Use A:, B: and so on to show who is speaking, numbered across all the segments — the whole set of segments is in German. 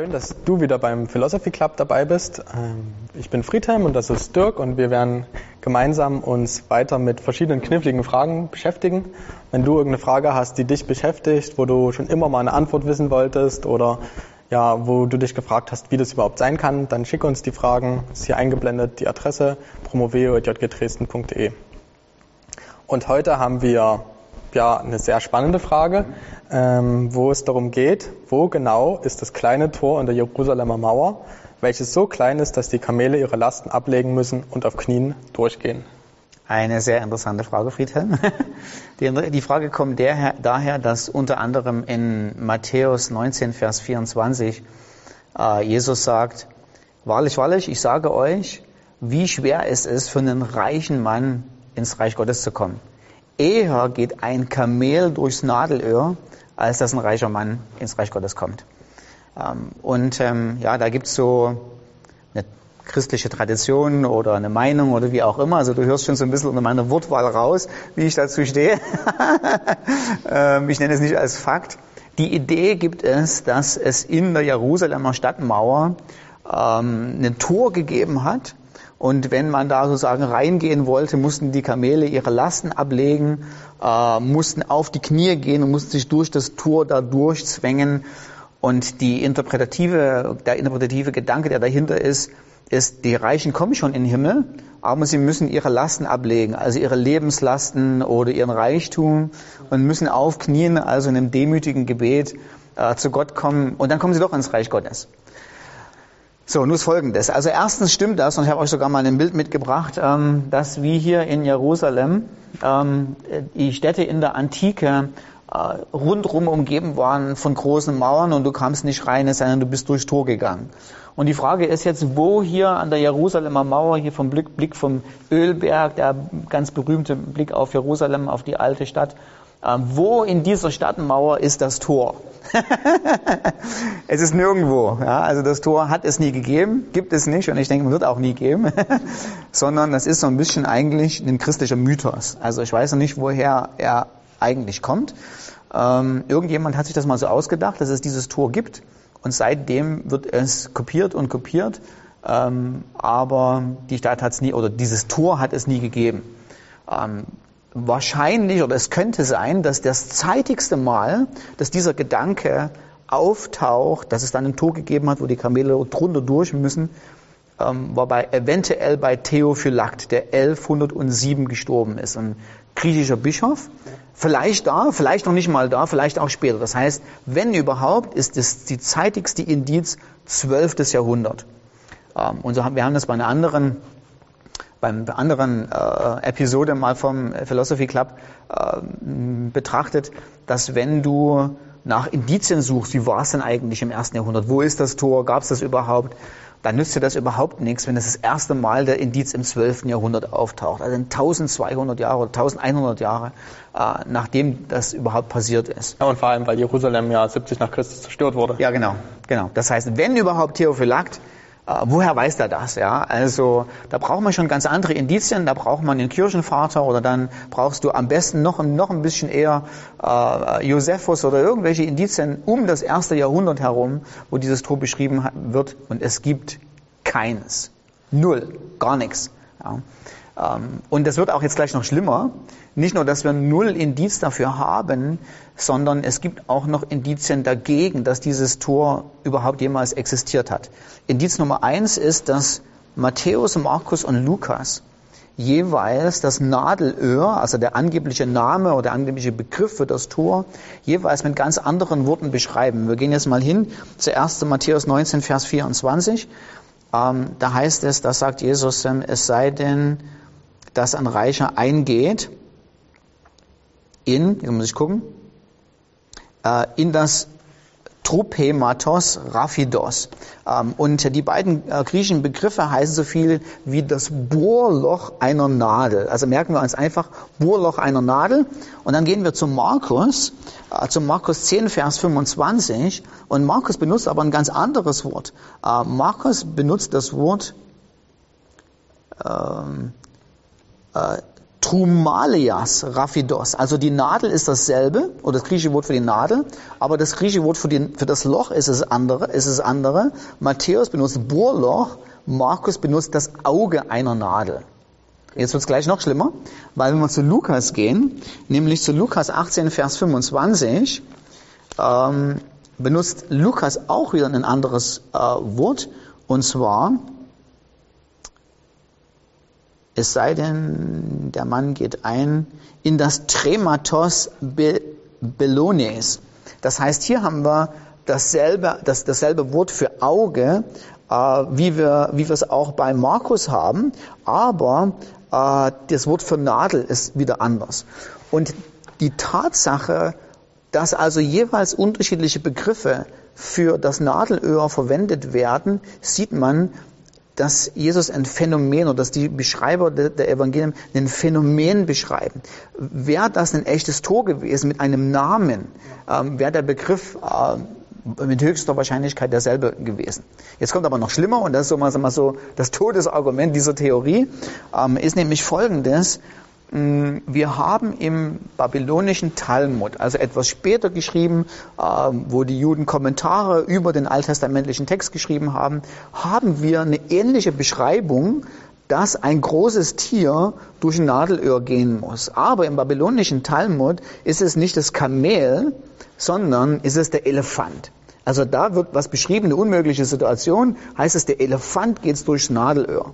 A: Schön, dass du wieder beim Philosophy Club dabei bist. Ähm, ich bin Friedhelm und das ist Dirk und wir werden gemeinsam uns weiter mit verschiedenen kniffligen Fragen beschäftigen. Wenn du irgendeine Frage hast, die dich beschäftigt, wo du schon immer mal eine Antwort wissen wolltest oder ja, wo du dich gefragt hast, wie das überhaupt sein kann, dann schick uns die Fragen. Ist hier eingeblendet die Adresse promoveo.jgdresden.de. Und heute haben wir ja eine sehr spannende Frage ähm, wo es darum geht, wo genau ist das kleine Tor in der Jerusalemer Mauer, welches so klein ist, dass die Kamele ihre Lasten ablegen müssen und auf Knien durchgehen.
B: Eine sehr interessante Frage, Friedhelm. Die Frage kommt daher, dass unter anderem in Matthäus 19, Vers 24 äh, Jesus sagt, wahrlich, wahrlich, ich sage euch, wie schwer es ist für einen reichen Mann ins Reich Gottes zu kommen. Eher geht ein Kamel durchs Nadelöhr, als dass ein reicher Mann ins Reich Gottes kommt. Ähm, und ähm, ja, da gibt's so eine christliche Tradition oder eine Meinung oder wie auch immer. Also du hörst schon so ein bisschen unter meiner Wortwahl raus, wie ich dazu stehe. ähm, ich nenne es nicht als Fakt. Die Idee gibt es, dass es in der Jerusalemer Stadtmauer ein Tor gegeben hat, und wenn man da sozusagen reingehen wollte, mussten die Kamele ihre Lasten ablegen, äh, mussten auf die Knie gehen und mussten sich durch das Tor da durchzwängen. Und die interpretative, der interpretative Gedanke, der dahinter ist, ist, die Reichen kommen schon in den Himmel, aber sie müssen ihre Lasten ablegen, also ihre Lebenslasten oder ihren Reichtum und müssen aufknien, also in einem demütigen Gebet äh, zu Gott kommen und dann kommen sie doch ins Reich Gottes. So, nun ist Folgendes. Also erstens stimmt das, und ich habe euch sogar mal ein Bild mitgebracht, ähm, dass wie hier in Jerusalem ähm, die Städte in der Antike rundrum umgeben waren von großen Mauern und du kamst nicht rein, sondern du bist durchs Tor gegangen. Und die Frage ist jetzt, wo hier an der Jerusalemer Mauer, hier vom Blick, Blick vom Ölberg, der ganz berühmte Blick auf Jerusalem, auf die alte Stadt, ähm, wo in dieser Stadtmauer ist das Tor? es ist nirgendwo. Ja? Also das Tor hat es nie gegeben, gibt es nicht und ich denke, wird auch nie geben, sondern das ist so ein bisschen eigentlich ein christlicher Mythos. Also ich weiß noch nicht, woher er eigentlich kommt. Ähm, irgendjemand hat sich das mal so ausgedacht, dass es dieses Tor gibt und seitdem wird es kopiert und kopiert, ähm, aber die Stadt hat es nie oder dieses Tor hat es nie gegeben. Ähm, wahrscheinlich oder es könnte sein, dass das zeitigste Mal, dass dieser Gedanke auftaucht, dass es dann ein Tor gegeben hat, wo die Kamele drunter durch müssen, ähm, war bei, eventuell bei Theophylakt, der 1107 gestorben ist, ein griechischer Bischof. Vielleicht da, vielleicht noch nicht mal da, vielleicht auch später. Das heißt, wenn überhaupt, ist es die zeitigste Indiz 12. Jahrhundert. Ähm, und so haben, wir haben das bei einer anderen beim anderen äh, Episode mal vom Philosophy Club äh, betrachtet, dass wenn du nach Indizien suchst, wie war es denn eigentlich im ersten Jahrhundert, wo ist das Tor, gab es das überhaupt, dann nützt dir das überhaupt nichts, wenn es das, das erste Mal der Indiz im 12. Jahrhundert auftaucht, also 1200 Jahre oder 1100 Jahre, äh, nachdem das überhaupt passiert ist.
A: Ja, und vor allem, weil Jerusalem ja 70 nach Christus zerstört wurde.
B: Ja, genau, genau. Das heißt, wenn überhaupt Theophylakt, woher weiß der das? Ja, also da braucht man schon ganz andere Indizien. Da braucht man den Kirchenvater oder dann brauchst du am besten noch, noch ein bisschen eher äh, Josephus oder irgendwelche Indizien um das erste Jahrhundert herum, wo dieses Tor beschrieben wird. Und es gibt keines, null, gar nichts. Ja. Ähm, und das wird auch jetzt gleich noch schlimmer. Nicht nur, dass wir null Indiz dafür haben, sondern es gibt auch noch Indizien dagegen, dass dieses Tor überhaupt jemals existiert hat. Indiz Nummer eins ist, dass Matthäus, Markus und Lukas jeweils das Nadelöhr, also der angebliche Name oder der angebliche Begriff für das Tor, jeweils mit ganz anderen Worten beschreiben. Wir gehen jetzt mal hin, zuerst zu Matthäus 19, Vers 24. Ähm, da heißt es, da sagt Jesus, ähm, es sei denn, dass ein Reicher eingeht in, hier muss ich gucken, äh, in das Tropematos Raphidos. Ähm, und die beiden äh, griechischen Begriffe heißen so viel wie das Bohrloch einer Nadel. Also merken wir uns einfach Bohrloch einer Nadel. Und dann gehen wir zu Markus, äh, zu Markus 10, Vers 25. Und Markus benutzt aber ein ganz anderes Wort. Markus benutzt das Wort ähm, Trumalias Raphidos. Also die Nadel ist dasselbe, oder das griechische Wort für die Nadel, aber das griechische Wort für, die, für das Loch ist es andere, ist es andere. Matthäus benutzt Bohrloch, Markus benutzt das Auge einer Nadel. Jetzt wird es gleich noch schlimmer, weil wenn wir zu Lukas gehen, nämlich zu Lukas 18, Vers 25, ähm, benutzt Lukas auch wieder ein anderes äh, Wort, und zwar, es sei denn, der Mann geht ein in das Trematos Be Belones. Das heißt, hier haben wir dasselbe, das, dasselbe Wort für Auge, äh, wie wir, wie es auch bei Markus haben, aber äh, das Wort für Nadel ist wieder anders. Und die Tatsache, dass also jeweils unterschiedliche Begriffe für das Nadelöhr verwendet werden, sieht man, dass Jesus ein Phänomen oder dass die Beschreiber der Evangelien ein Phänomen beschreiben. Wäre das ein echtes Tor gewesen mit einem Namen, ähm, wäre der Begriff äh, mit höchster Wahrscheinlichkeit derselbe gewesen. Jetzt kommt aber noch schlimmer und das ist so mal, mal so das Todesargument dieser Theorie, ähm, ist nämlich folgendes. Mm, wir haben im babylonischen Talmud, also etwas später geschrieben, ähm, wo die Juden Kommentare über den alttestamentlichen Text geschrieben haben, haben wir eine ähnliche Beschreibung, dass ein großes Tier durch ein Nadelöhr gehen muss. Aber im babylonischen Talmud ist es nicht das Kamel, sondern ist es der Elefant. Also da wird was beschrieben, eine unmögliche Situation, heißt es, der Elefant geht durchs Nadelöhr.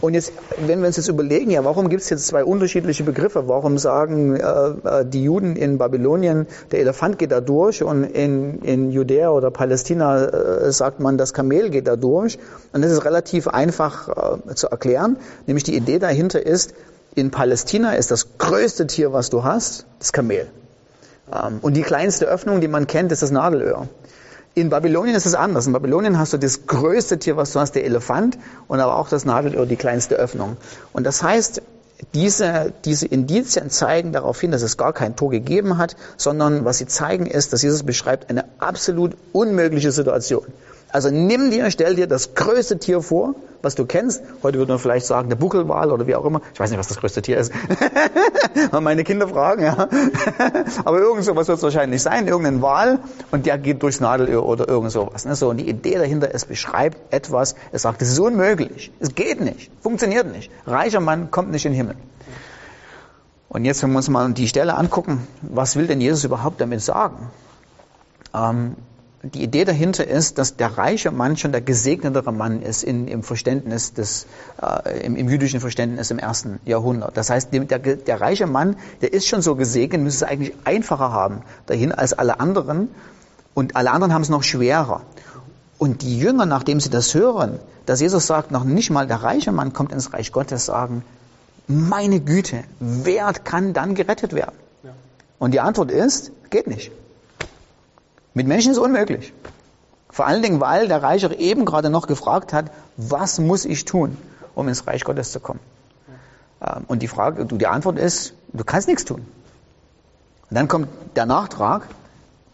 B: Und jetzt, wenn wir uns jetzt überlegen, ja, warum gibt es jetzt zwei unterschiedliche Begriffe? Warum sagen äh, äh, die Juden in Babylonien, der Elefant geht da durch und in, in Judäa oder Palästina äh, sagt man, das Kamel geht da durch? Und das ist relativ einfach äh, zu erklären. Nämlich die Idee dahinter ist, in Palästina ist das größte Tier, was du hast, das Kamel. Ähm, und die kleinste Öffnung, die man kennt, ist das Nadelöhr. In Babylonien ist es anders. In Babylonien hast du das größte Tier, was du hast, der Elefant, und aber auch das Nadelöhr, die kleinste Öffnung. Und das heißt, diese, diese Indizien zeigen darauf hin, dass es gar kein Tor gegeben hat, sondern was sie zeigen ist, dass Jesus beschreibt eine absolut unmögliche Situation. Also nimm dir, stell dir das größte Tier vor, was du kennst. Heute würde man vielleicht sagen, der Buckelwal oder wie auch immer. Ich weiß nicht, was das größte Tier ist. Meine Kinder fragen, ja. Aber irgend sowas wird es wahrscheinlich sein, irgendein Wal und der geht durchs Nadelöhr oder irgend sowas. Ne? So, und die Idee dahinter, es beschreibt etwas, es sagt, es ist unmöglich. Es geht nicht. Funktioniert nicht. Reicher Mann kommt nicht in den Himmel. Und jetzt, wenn wir uns mal die Stelle angucken, was will denn Jesus überhaupt damit sagen? Ähm, die Idee dahinter ist, dass der reiche Mann schon der gesegnetere Mann ist in, im Verständnis des, äh, im, im, jüdischen Verständnis im ersten Jahrhundert. Das heißt, der, der, reiche Mann, der ist schon so gesegnet, müsste es eigentlich einfacher haben dahin als alle anderen. Und alle anderen haben es noch schwerer. Und die Jünger, nachdem sie das hören, dass Jesus sagt, noch nicht mal der reiche Mann kommt ins Reich Gottes, sagen, meine Güte, wer kann dann gerettet werden? Ja. Und die Antwort ist, geht nicht. Mit Menschen ist unmöglich. Vor allen Dingen, weil der Reichere eben gerade noch gefragt hat, was muss ich tun, um ins Reich Gottes zu kommen? Ähm, und die Frage, die Antwort ist, du kannst nichts tun. Und dann kommt der Nachtrag,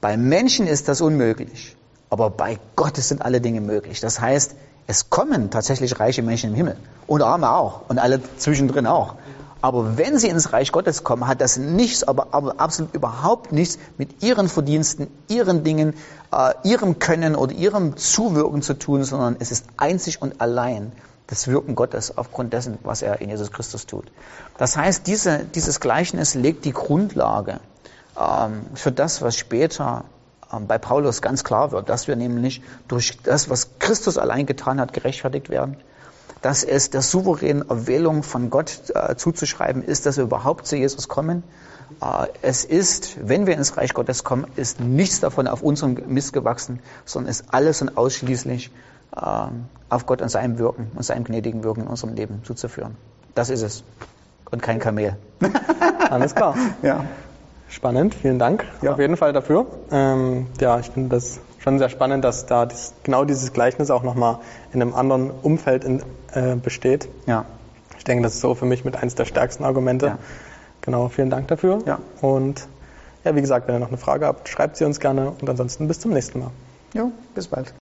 B: bei Menschen ist das unmöglich, aber bei Gott sind alle Dinge möglich. Das heißt, es kommen tatsächlich reiche Menschen im Himmel und Arme auch und alle zwischendrin auch. Aber wenn sie ins Reich Gottes kommen, hat das nichts, aber, aber absolut überhaupt nichts mit ihren Verdiensten, ihren Dingen, äh, ihrem Können oder ihrem Zuwirken zu tun, sondern es ist einzig und allein das Wirken Gottes aufgrund dessen, was er in Jesus Christus tut. Das heißt, diese, dieses Gleichnis legt die Grundlage ähm, für das, was später ähm, bei Paulus ganz klar wird, dass wir nämlich durch das, was Christus allein getan hat, gerechtfertigt werden dass es der souveränen Erwählung von Gott äh, zuzuschreiben ist, dass wir überhaupt zu Jesus kommen. Äh, es ist, wenn wir ins Reich Gottes kommen, ist nichts davon auf unserem Mist gewachsen, sondern ist alles und ausschließlich äh, auf Gott und seinem Wirken und seinem gnädigen Wirken in unserem Leben zuzuführen. Das ist es. Und kein Kamel.
A: Alles klar. Ja. Spannend, vielen Dank ja. auf jeden Fall dafür. Ähm, ja, ich finde das schon sehr spannend, dass da dies, genau dieses Gleichnis auch nochmal in einem anderen Umfeld in, äh, besteht. Ja. Ich denke, das ist so für mich mit eines der stärksten Argumente. Ja. Genau, vielen Dank dafür. Ja. Und ja, wie gesagt, wenn ihr noch eine Frage habt, schreibt sie uns gerne und ansonsten bis zum nächsten Mal.
B: Jo, bis bald.